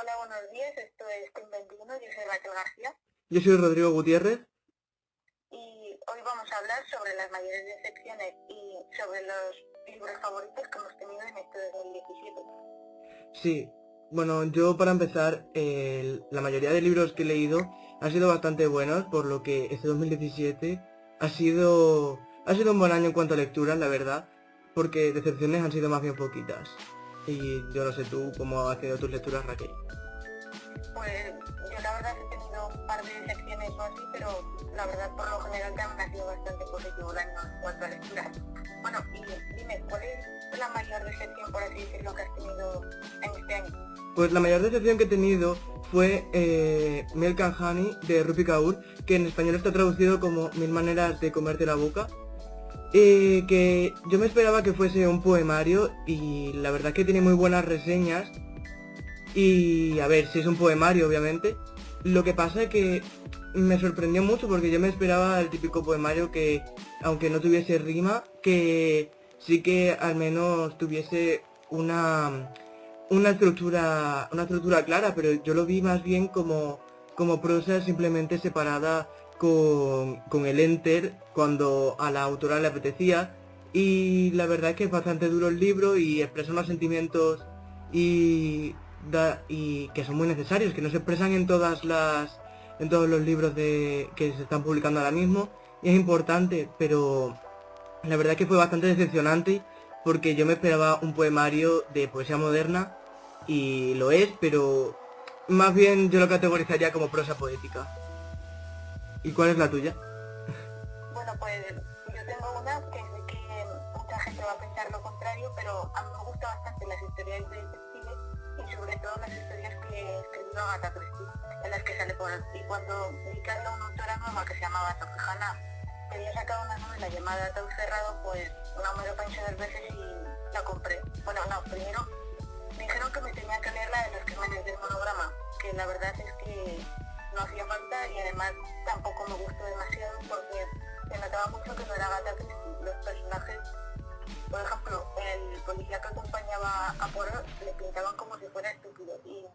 Hola, buenos días. Esto es Team 21. Yo soy Raquel García. Yo soy Rodrigo Gutiérrez. Y hoy vamos a hablar sobre las mayores decepciones y sobre los libros favoritos que hemos tenido en este 2017. Sí, bueno, yo para empezar, el- la mayoría de libros que he leído han sido bastante buenos, por lo que este 2017 ha sido, ha sido un buen año en cuanto a lecturas, la verdad, porque decepciones han sido más bien poquitas. Y yo no sé tú cómo has tenido tus lecturas, Raquel. Pues yo la verdad he tenido un par de decepciones o así, pero la verdad por lo general también ha sido bastante positivo año en cuanto a lecturas. Bueno, y dime, ¿cuál es la mayor decepción, por así decirlo, que has tenido en este año? Pues la mayor decepción que he tenido fue eh, Milk and Honey de Rupi Kaur, que en español está traducido como Mil maneras de comerte la boca. Eh, que yo me esperaba que fuese un poemario y la verdad que tiene muy buenas reseñas. Y a ver, si es un poemario, obviamente. Lo que pasa es que me sorprendió mucho porque yo me esperaba el típico poemario que, aunque no tuviese rima, que sí que al menos tuviese una una estructura una estructura clara, pero yo lo vi más bien como como prosa simplemente separada con, con el enter cuando a la autora le apetecía y la verdad es que es bastante duro el libro y expresa unos sentimientos y da, que son muy necesarios, que no se expresan en todas las en todos los libros de que se están publicando ahora mismo y es importante, pero la verdad es que fue bastante decepcionante porque yo me esperaba un poemario de poesía moderna y lo es, pero más bien yo lo categorizaría como prosa poética. ¿Y cuál es la tuya? Bueno, pues yo tengo una que sé que mucha gente va a pensar lo contrario, pero a mí me gustan bastante las historias de detectives y sobre todo las historias que escribió Agatha Christie, en las que sale por Y cuando vi que había una autora nueva que se llamaba Sophie que había sacado una novela llamada Tau Cerrado, pues no me lo pensé dos veces y la compré. Bueno, no, primero me dijeron que me tenía que leer la de los crímenes del monograma, que la verdad es que no hacía falta y además tampoco me gustó demasiado porque se notaba mucho que no era Agatha Christie. Los personajes, por ejemplo, el policía que acompañaba a Poirot le pintaban como si fuera estúpido y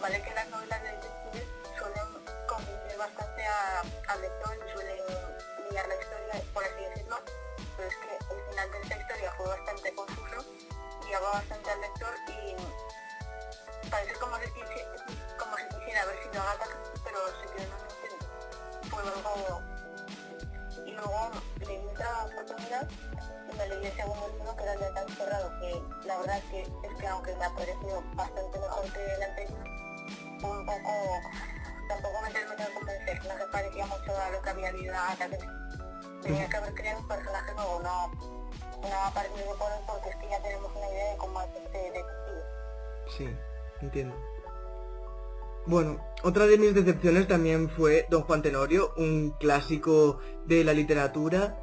vale que las novelas de detectives suelen convencer bastante al lector y suelen liar la historia, por así decirlo, pero es que el final de esta historia fue bastante confuso guiaba bastante al lector y parece como si, como si quisiera haber sido Agatha Y luego le di otra oportunidad y me leí el segundo libro que era el de Tan Cerrado, que la verdad que, es que aunque me ha parecido bastante mejor que el anterior, un poco... Tampoco me terminó de convencer, no se parecía mucho a lo que había leído a Agatha Christie. Tenía que haber creado un personaje nuevo, no, no a partir de por porque es que ya tenemos una idea de cómo es este detective. Sí, entiendo. Bueno, otra de mis decepciones también fue Don Juan Tenorio, un clásico de la literatura.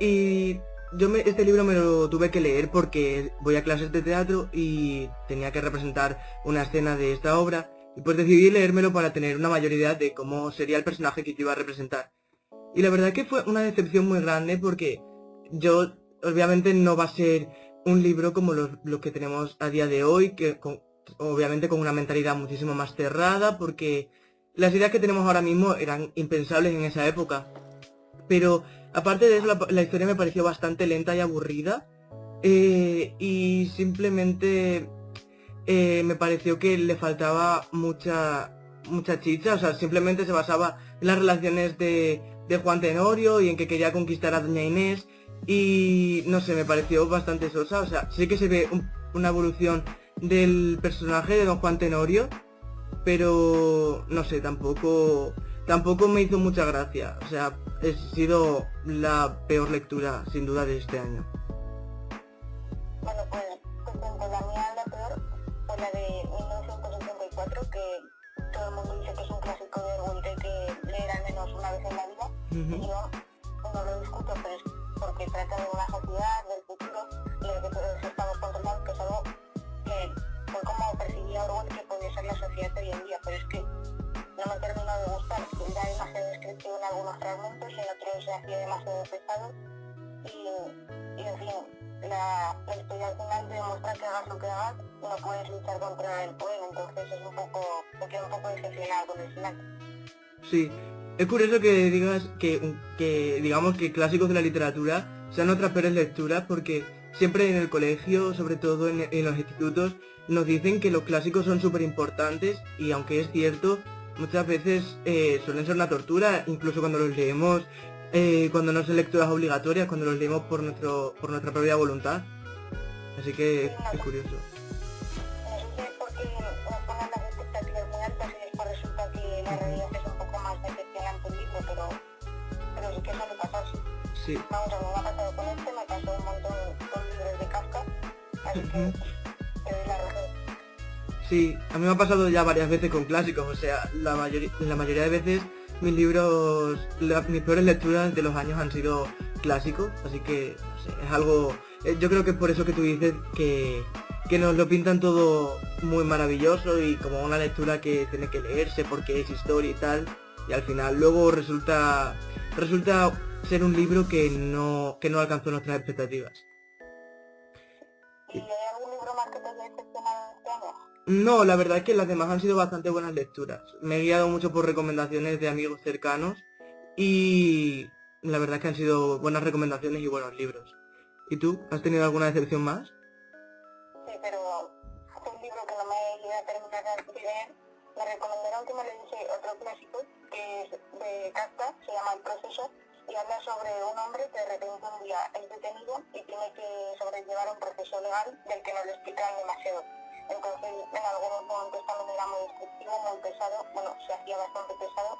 Y yo me, este libro me lo tuve que leer porque voy a clases de teatro y tenía que representar una escena de esta obra. Y pues decidí leérmelo para tener una mayor idea de cómo sería el personaje que iba a representar. Y la verdad que fue una decepción muy grande porque yo obviamente no va a ser un libro como los, los que tenemos a día de hoy, que con- obviamente con una mentalidad muchísimo más cerrada, porque las ideas que tenemos ahora mismo eran impensables en esa época. Pero aparte de eso, la, la historia me pareció bastante lenta y aburrida. eh, y simplemente eh, me pareció que le faltaba mucha mucha chicha, o sea, simplemente se basaba en las relaciones de, de Juan Tenorio y en que quería conquistar a Doña Inés y no sé, me pareció bastante sosa, o sea, sí que se ve un- una evolución del personaje de Don Juan Tenorio, pero no sé, tampoco tampoco me hizo mucha gracia, o sea, ha sido la peor lectura sin duda de este año. Bueno, pues, pues la mía, la peor, fue la de 4, que todo el mundo dice que es un clásico de Orwell que leer al menos una vez en la vida. Y yo sociedad hoy en día, pero es que no me terminó de gustar, era demasiado descriptivo en algunos fragmentos, en otros se hacía demasiado pesado, y, y en fin, la, historia al final demuestra que hagas lo que hagas, no puedes luchar contra el poder, entonces es un poco, me quedo un poco decepcionado con el final. Sí, es curioso que digas que, que digamos que clásicos de la literatura sean otras peores lecturas porque siempre en el colegio, sobre todo en, en los institutos, nos dicen que los clásicos son súper importantes y aunque es cierto, muchas veces eh, suelen ser una tortura, incluso cuando los leemos, eh, cuando no son lecturas obligatorias, cuando los leemos por, nuestro, por nuestra propia voluntad. Así que es, es curioso. Sí. Vamos, a mí me ha pasado con este, me pasó un montón así que Ujú. te doy la razón. Sí, a mí me ha pasado ya varias veces con clásicos, o sea, la, mayoría la mayoría de veces mis libros, la- mis peores lecturas de los años han sido clásicos, así que, no sé, es algo, eh, yo creo que es por eso que tú dices que, que nos lo pintan todo muy maravilloso y como una lectura que tiene que leerse porque es historia y tal, y al final luego resulta, resulta ser un libro que no, que no alcanzó nuestras expectativas. No, la verdad es que las demás han sido bastante buenas lecturas. Me he guiado mucho por recomendaciones de amigos cercanos y la verdad es que han sido buenas recomendaciones y buenos libros. ¿Y tú? ¿Has tenido alguna decepción más? Sí, pero fue un libro que no me llegué a terminar de leer. Me recomendaron que me leyese otro clásico, que es de Kafka, se llama El Proceso, y habla sobre un hombre que de repente un día es detenido y tiene que sobrellevar un proceso legal del que no le explican demasiado. Entonces, en algunos momentos también era muy destructivo, muy pesado, bueno, se hacía bastante pesado,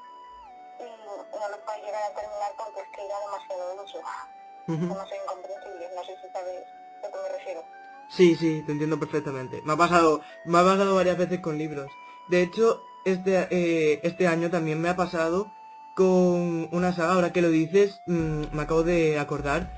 y no lo pude llegar a terminar porque es que era demasiado denso, demasiado incomprensible, no sé si sabes a lo que me refiero. Sí, sí, te entiendo perfectamente. Me ha pasado, me ha pasado varias veces con libros. De hecho, este, eh, este año también me ha pasado con una saga, ahora que lo dices, mm, me acabo de acordar.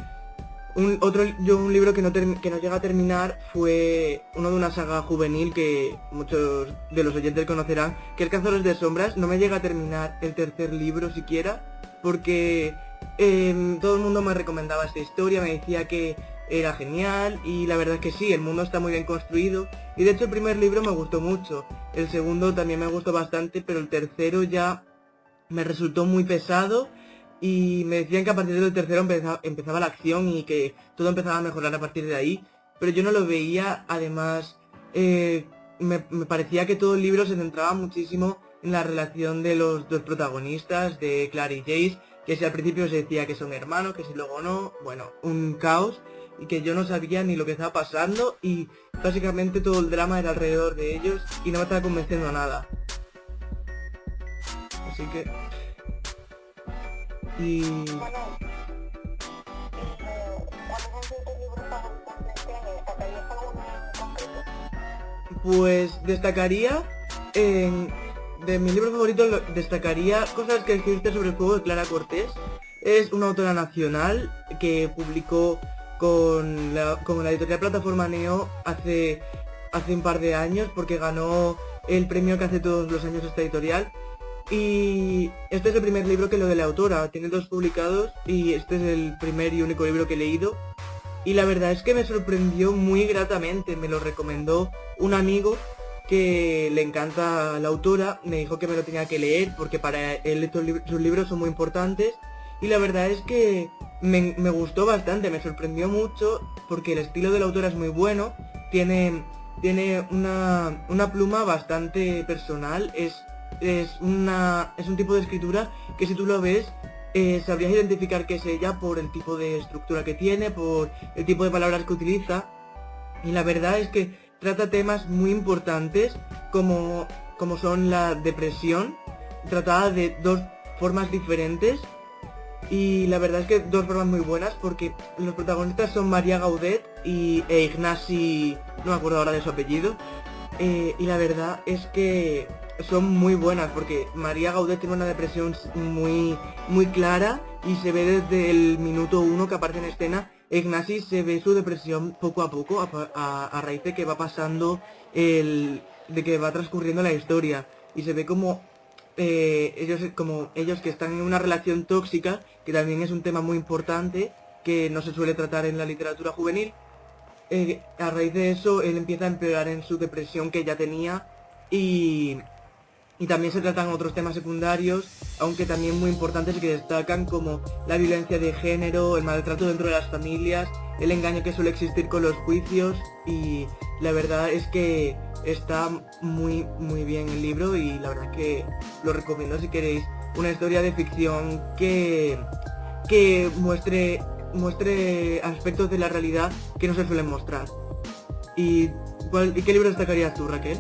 Un, otro, yo un libro que no, que no llega a terminar fue uno de una saga juvenil que muchos de los oyentes conocerán, que es Cazadores de Sombras. No me llega a terminar el tercer libro siquiera, porque em, todo el mundo me recomendaba esta historia, me decía que era genial y la verdad es que sí, el mundo está muy bien construido y de hecho el primer libro me gustó mucho, el segundo también me gustó bastante, pero el tercero ya me resultó muy pesado y me decían que a partir del tercero empeza- empezaba la acción y que todo empezaba a mejorar a partir de ahí, pero yo no lo veía, además eh, me, me parecía que todo el libro se centraba muchísimo en la relación de los dos protagonistas, de Clara y Jace, que si al principio se decía que son hermanos, que si luego no, bueno, un caos y que yo no sabía ni lo que estaba pasando y básicamente todo el drama era alrededor de ellos y no me estaba convenciendo a nada. Alguno en concreto? Pues destacaría, en- de mis libros favoritos, lo- destacaría cosas que escribiste sobre el fuego de Clara Cortés. Es una autora nacional que publicó con la, la editorial Plataforma Neo hace, hace un par de años porque ganó el premio que hace todos los años esta editorial. Y este es el primer libro que lo de la autora, tiene dos publicados y este es el primer y único libro que he leído. Y la verdad es que me sorprendió muy gratamente, me lo recomendó un amigo que le encanta la autora, me dijo que me lo tenía que leer porque para él estos sus libros son muy importantes y la verdad es que me, me gustó bastante, me sorprendió mucho porque el estilo de la autora es muy bueno, tiene, tiene una, una pluma bastante personal, es, es, una, es un tipo de escritura que si tú lo ves eh, sabrías identificar que es ella por el tipo de estructura que tiene, por el tipo de palabras que utiliza. Y la verdad es que trata temas muy importantes como, como son la depresión, tratada de dos formas diferentes. Y la verdad es que dos formas muy buenas porque los protagonistas son María Gaudet y, e Ignasi, no me acuerdo ahora de su apellido. eh, y la verdad es que son muy buenas porque María Gaudet tiene una depresión muy, muy clara y se ve desde el minuto uno que aparece en escena. Ignasi se ve su depresión poco a poco a, raíz de que va pasando el, de que va transcurriendo la historia y se ve como eh, ellos como ellos que están en una relación tóxica que también es un tema muy importante que no se suele tratar en la literatura juvenil eh, a raíz de eso él empieza a empeorar en su depresión que ya tenía y y también se tratan otros temas secundarios, aunque también muy importantes que destacan como la violencia de género, el maltrato dentro de las familias, el engaño que suele existir con los juicios y la verdad es que está muy muy bien el libro y la verdad es que lo recomiendo si queréis una historia de ficción que, que muestre, muestre aspectos de la realidad que no se suelen mostrar. ¿Y, ¿y qué libro destacarías tú, Raquel?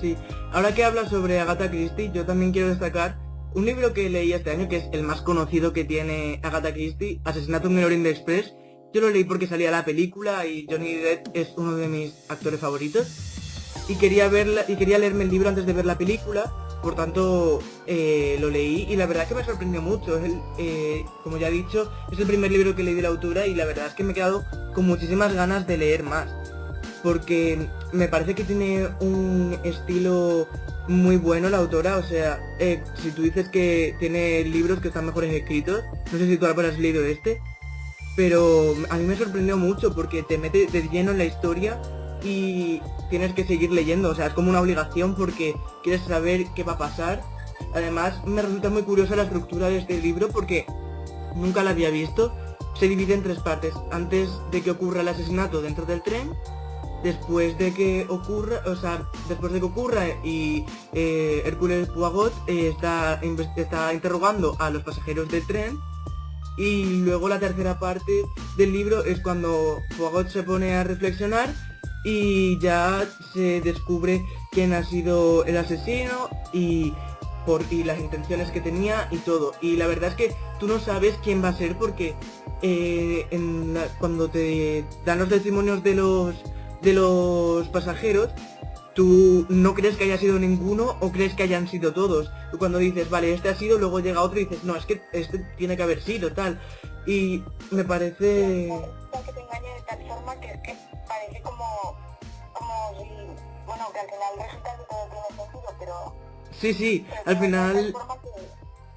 Sí, ahora que hablas sobre Agatha Christie, yo también quiero destacar un libro que leí este año, que es el más conocido que tiene Agatha Christie, Asesinato en el Orient Express. Yo lo leí porque salía la película y Johnny Depp es uno de mis actores favoritos. Y quería, verla, y quería leerme el libro antes de ver la película, por tanto eh, lo leí y la verdad es que me sorprendió mucho. Eh, como ya he dicho, es el primer libro que leí de la autora y la verdad es que me he quedado con muchísimas ganas de leer más porque me parece que tiene un estilo muy bueno la autora, o sea, eh, si tú dices que tiene libros que están mejores escritos, no sé si tú ahora has leído este, pero a mí me sorprendió mucho porque te mete de lleno en la historia y tienes que seguir leyendo, o sea, es como una obligación porque quieres saber qué va a pasar. Además, me resulta muy curiosa la estructura de este libro porque nunca la había visto. Se divide en tres partes, antes de que ocurra el asesinato dentro del tren, después de que ocurra, o sea, después de que ocurra y eh, Hércules Poirot eh, está, está interrogando a los pasajeros del tren y luego la tercera parte del libro es cuando Poirot se pone a reflexionar y ya se descubre quién ha sido el asesino y por y las intenciones que tenía y todo. Y la verdad es que tú no sabes quién va a ser porque eh, cuando te dan los testimonios de los de los pasajeros, tú no crees que haya sido ninguno o crees que hayan sido todos. Tú cuando dices, vale, este ha sido, luego llega otro y dices, no, es que este tiene que haber sido, tal. Y me parece... Que te engañe de tal forma que, que parece como, como si, bueno, que al final resulta que todo tiene sentido, pero... Sí, sí, al final...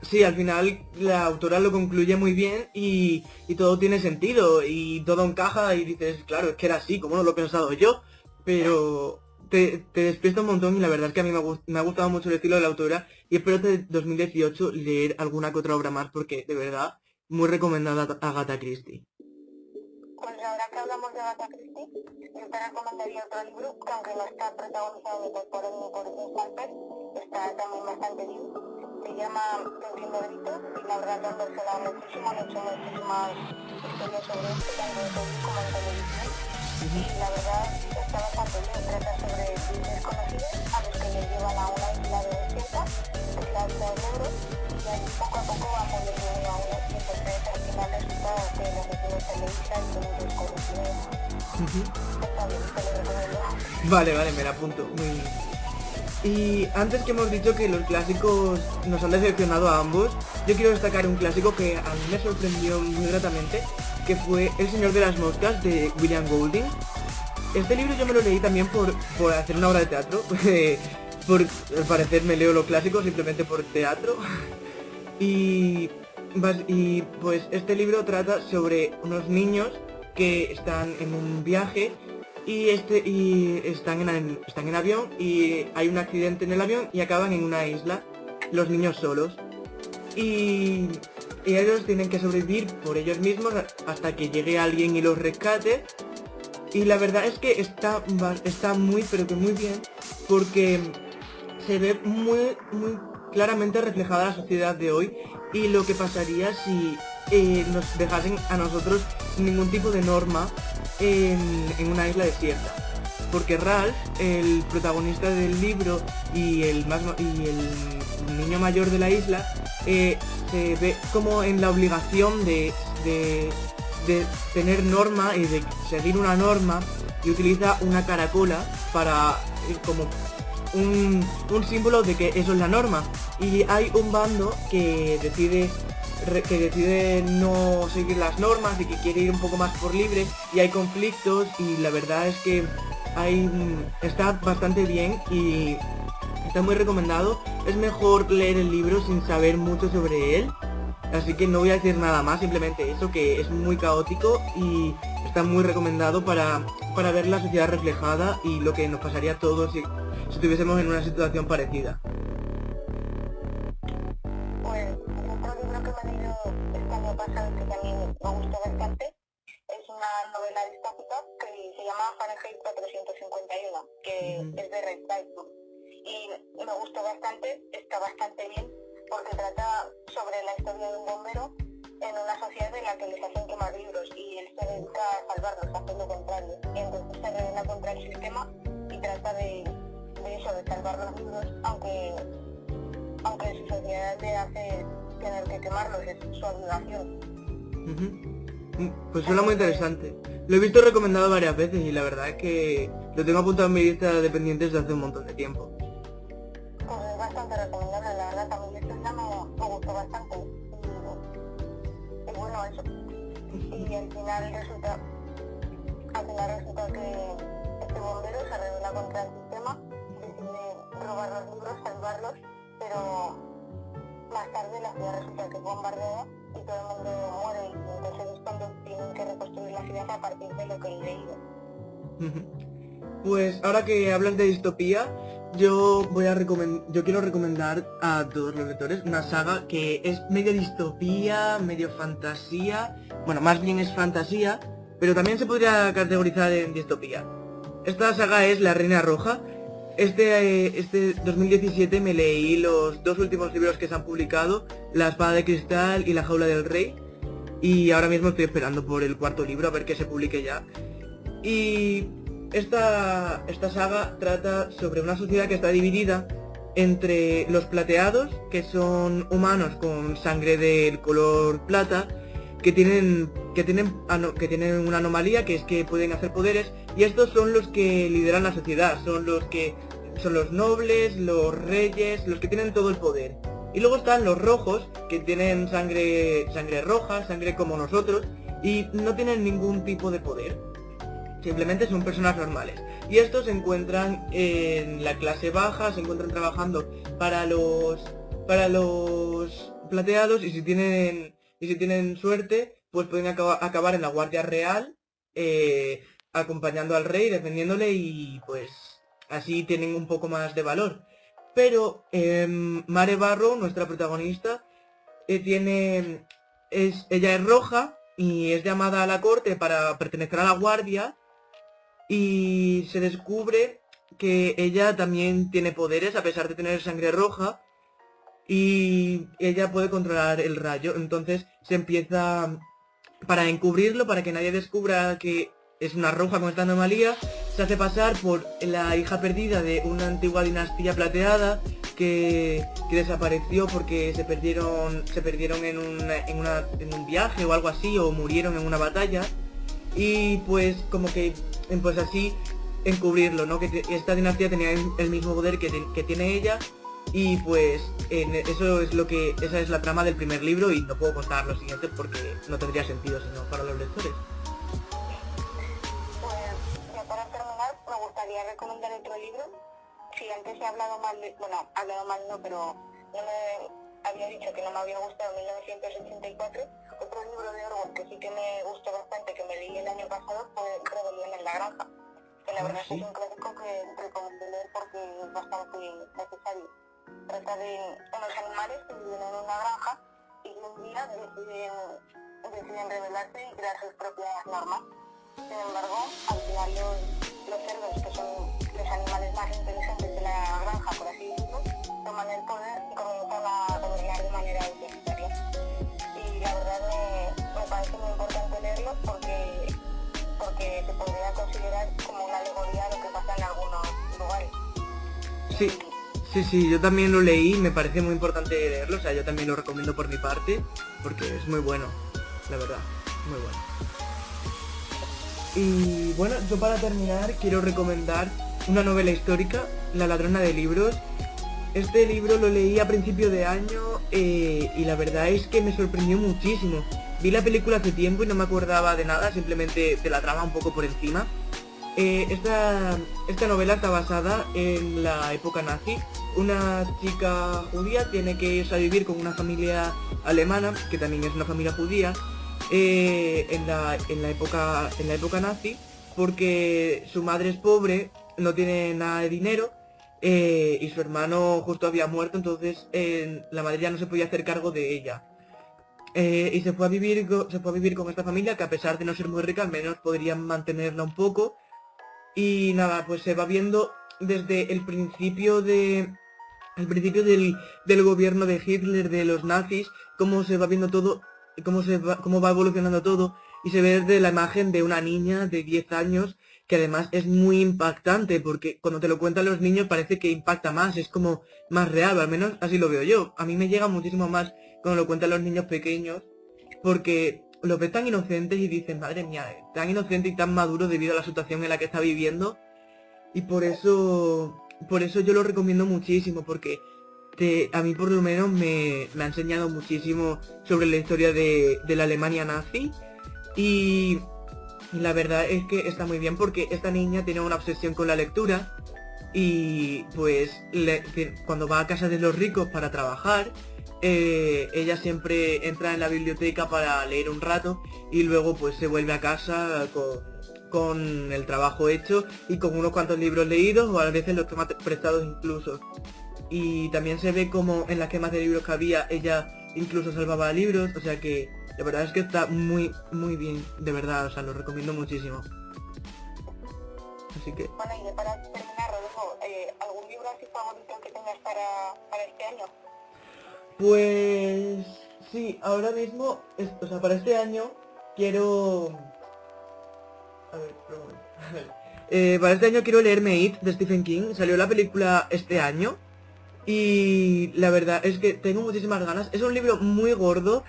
Sí, al final la autora lo concluye muy bien y, todo tiene sentido y todo encaja y dices, claro, es que era así, como no lo he pensado yo, pero te, te despierta un montón y la verdad es que a mí me ha, gustado mucho el estilo de la autora y espero de 2018 leer alguna que otra obra más porque de verdad muy recomendada a Agatha Christie. Pues ahora que hablamos de Agatha Christie, yo te recomendaría otro libro que aunque no está protagonizado ni por él ni por está también bastante bien se llama Entiendo Grito y la verdad que han versionado muchísimo, han hecho muchísimas historias sobre esto, tanto en como en televisión. Y la verdad está bastante bien, trata sobre desconocidos a los que les llevan a una isla de desierta, que es la isla del Ebro, y ahí poco a poco van poniendo uno a uno, y entonces al final resulta que los en la isla y son un desconocido. Está bien, te lo recomiendo. Vale, vale, me la apunto. Muy Y antes que hemos dicho que los clásicos nos han decepcionado a ambos, yo quiero destacar un clásico que a mí me sorprendió muy gratamente, que fue El Señor de las Moscas de William Golding. Este libro yo me lo leí también por, por hacer una obra de teatro, por al parecer me leo lo clásico simplemente por teatro. y pues este libro trata sobre unos niños que están en un viaje y este y están en, están en avión y hay un accidente en el avión y acaban en una isla los niños solos. Y, y ellos tienen que sobrevivir por ellos mismos hasta que llegue alguien y los rescate. Y la verdad es que está está muy pero que muy bien porque se ve muy muy claramente reflejada la sociedad de hoy y lo que pasaría si eh, nos dejasen a nosotros ningún tipo de norma en, una isla desierta. Porque Ralph, el protagonista del libro y el, niño mayor de la isla, eh, se ve como en la obligación de, tener norma y de seguir una norma y utiliza una caracola para eh, como un, símbolo de que eso es la norma. Y hay un bando que decide que decide no seguir las normas y que quiere ir un poco más por libre y hay conflictos y la verdad es que hay está bastante bien y está muy recomendado. Es mejor leer el libro sin saber mucho sobre él. Así que no voy a decir nada más, simplemente eso, que es muy caótico y está muy recomendado para, para ver la sociedad reflejada y lo que nos pasaría a todos si, si estuviésemos en una situación parecida. Pasado que también me gustó bastante. Es una novela distópica que se llama Fahrenheit 451, que es de Red Y me gustó bastante, está bastante bien, porque trata sobre la historia de un bombero en una sociedad en la que les hacen quemar libros y él se dedica a salvarlos, a hacer lo contrario. Y entonces se revela contra el sistema y trata de, de eso, de salvar los libros, aunque, aunque su sociedad le hace tener que quemarlos, es su obligación. Pues suena muy interesante. Lo he visto recomendado varias veces y la verdad es que lo tengo apuntado en mi lista de dependientes desde hace un montón de tiempo. Pues es bastante recomendable, la verdad, también este ya me, gustó bastante. Y, bueno, eso. Y al final resulta, al final resulta que este bombero se revela contra el sistema, decide robar los libros, salvarlos, pero más tarde la ciudad resulta que es bombardeada y todo el mundo muere entonces es cuando tienen que reconstruir la ciudad a partir de lo que he leído. Pues ahora que hablas de distopía, yo voy a yo quiero recomendar a todos los lectores una saga que es medio distopía, medio fantasía, bueno, más bien es fantasía, pero también se podría categorizar en distopía. Esta saga es La Reina Roja este, este 2017 me leí los dos últimos libros que se han publicado, La Espada de Cristal y La Jaula del Rey. Y ahora mismo estoy esperando por el cuarto libro a ver que se publique ya. Y esta, esta saga trata sobre una sociedad que está dividida entre los plateados, que son humanos con sangre del color plata, que tienen, que tienen, que tienen una anomalía, que es que pueden hacer poderes, y estos son los que lideran la sociedad, son los que son los nobles, los reyes, los que tienen todo el poder. Y luego están los rojos, que tienen sangre, sangre roja, sangre como nosotros, y no tienen ningún tipo de poder. Simplemente son personas normales. Y estos se encuentran en la clase baja, se encuentran trabajando para los para los plateados y si tienen y si tienen suerte, pues pueden acabar en la Guardia Real, eh, acompañando al rey, defendiéndole y pues así tienen un poco más de valor. Pero em, Mare Barro, nuestra protagonista, eh, tiene. Es, ella es roja y es llamada a la corte para pertenecer a la guardia. Y se descubre que ella también tiene poderes a pesar de tener sangre roja. Y ella puede controlar el rayo. Entonces se empieza. Para encubrirlo, para que nadie descubra que es una roja con esta anomalía, se hace pasar por la hija perdida de una antigua dinastía plateada que, desapareció porque se perdieron, se perdieron en, en, un viaje o algo así o murieron en una batalla y pues como que pues así encubrirlo, ¿no? Que esta dinastía tenía el, mismo poder que, que, tiene ella y pues eso es lo que esa es la trama del primer libro y no puedo contar lo siguiente porque no tendría sentido sino para los lectores. Gustaría recomendar otro libro. Si antes he hablado mal, de, bueno, hablado mal no, pero no me había dicho que no me había gustado 1984 otro libro de Orwell que sí que me gustó bastante, que me leí el año pasado, fue Rebelión en la Granja, que la ah, verdad es un clásico que recomiendo leer porque es bastante necesario. Trata de unos animales que viven en una granja y un día deciden, deciden rebelarse y crear sus propias normas. Sin porque, se podría considerar como una alegoría lo que pasa en algunos lugares. Sí. Sí, sí, yo también lo leí, me parece muy importante leerlo, o sea, yo también lo recomiendo por mi parte, porque es muy bueno, la verdad, muy bueno. Y bueno, yo para terminar quiero recomendar una novela histórica, La ladrona de libros, este libro lo leí a principio de año eh, y la verdad es que me sorprendió muchísimo. Vi la película hace tiempo y no me acordaba de nada, simplemente de la trama un poco por encima. Eh, esta, novela está basada en la época nazi. Una chica judía tiene que irse a vivir con una familia alemana, que también es una familia judía, eh, en, la, en, la época, en la época nazi, porque su madre es pobre, no tiene nada de dinero eh, y su hermano justo había muerto, entonces la madre ya no se podía hacer cargo de ella. Eh, y se fue, a vivir, se fue a vivir con esta familia que a pesar de no ser muy rica, al menos podrían mantenerla un poco. Y nada, pues se va viendo desde el principio de... El principio del, del gobierno de Hitler, de los nazis, cómo se va viendo todo, cómo, se va, cómo va evolucionando todo, y se ve desde la imagen de una niña de 10 años que además es muy impactante porque cuando te lo cuentan los niños parece que impacta más, es como más real, al menos así lo veo yo. A mí me llega muchísimo más cuando lo cuentan los niños pequeños porque lo ven tan inocentes y dicen, madre mía, tan inocente y tan maduro debido a la situación en la que está viviendo. Y por eso, por eso yo lo recomiendo muchísimo porque te, a mí por lo menos me, me, ha enseñado muchísimo sobre la historia de, de la Alemania nazi y la verdad es que está muy bien porque esta niña tiene una obsesión con la lectura y pues cuando va a casa de los ricos para trabajar, eh, ella siempre entra en la biblioteca para leer un rato y luego pues se vuelve a casa con, el trabajo hecho y con unos cuantos libros leídos o a veces los toma prestados incluso. Y también se ve como en las quemas de libros que había ella incluso salvaba libros, o sea que la verdad es que está muy, muy bien, de verdad, o sea, lo recomiendo muchísimo. Así que... Bueno, y para terminar, Rodolfo, eh, ¿algún libro así favorito que tengas para, para este año? Pues... Sí, ahora mismo, o sea, para este año quiero... A ver, eh, para este año quiero leerme It de Stephen King. Salió la película este año. Y la verdad es que tengo muchísimas ganas. Es un libro muy gordo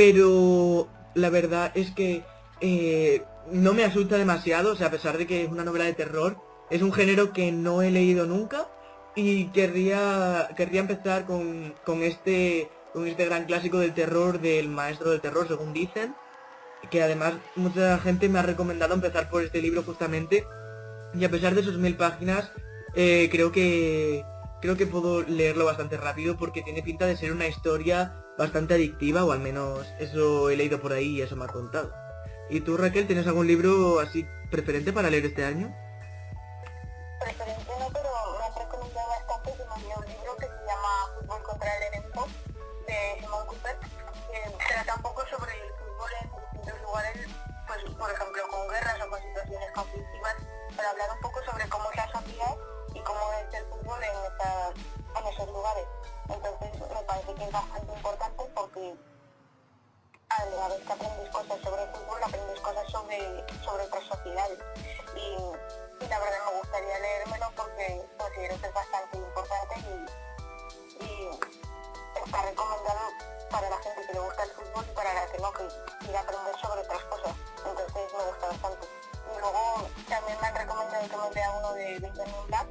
pero la verdad es que eh, no me asusta demasiado, o sea, a pesar de que es una novela de terror, es un género que no he leído nunca y querría, querría empezar con, con, este, con este gran clásico del terror del maestro del terror, según dicen, que además mucha gente me ha recomendado empezar por este libro justamente y a pesar de sus mil páginas, eh, creo que creo que puedo leerlo bastante rápido porque tiene pinta de ser una historia bastante adictiva, o al menos eso he leído por ahí y eso me ha contado. ¿Y tú, Raquel, tienes algún libro así preferente para leer este año? Preferente que trata un poco sobre el fútbol en distintos lugares, pues por ejemplo con guerras o con situaciones conflictivas, para hablar un poco sobre cómo es la sociedad y cómo es el fútbol en, en esos lugares. Entonces me parece que es bastante importante porque a la vez que aprendes cosas sobre el fútbol, aprendes cosas sobre, sobre otras sociedades. Y, la verdad me gustaría leérmelo porque considero que es bastante importante y, está recomendado para la gente que le gusta el fútbol y para la que no, que quiere aprender sobre otras cosas. Entonces me gusta bastante. Y luego también me han recomendado que me lea uno de Benjamin Black,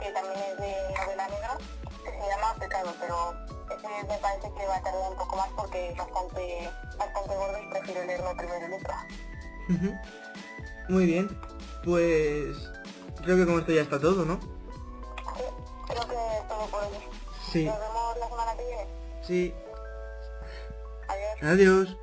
que también es de novela negra, que se llama Pecado, pero ese me parece que va a tardar un poco más porque es bastante, bastante gordo y prefiero leerlo primero. Ujú. Muy bien, pues creo que con esto ya está todo, ¿no? Sí, creo que es todo por hoy. Sí, Nos vemos la semana que viene. sí. Adiós.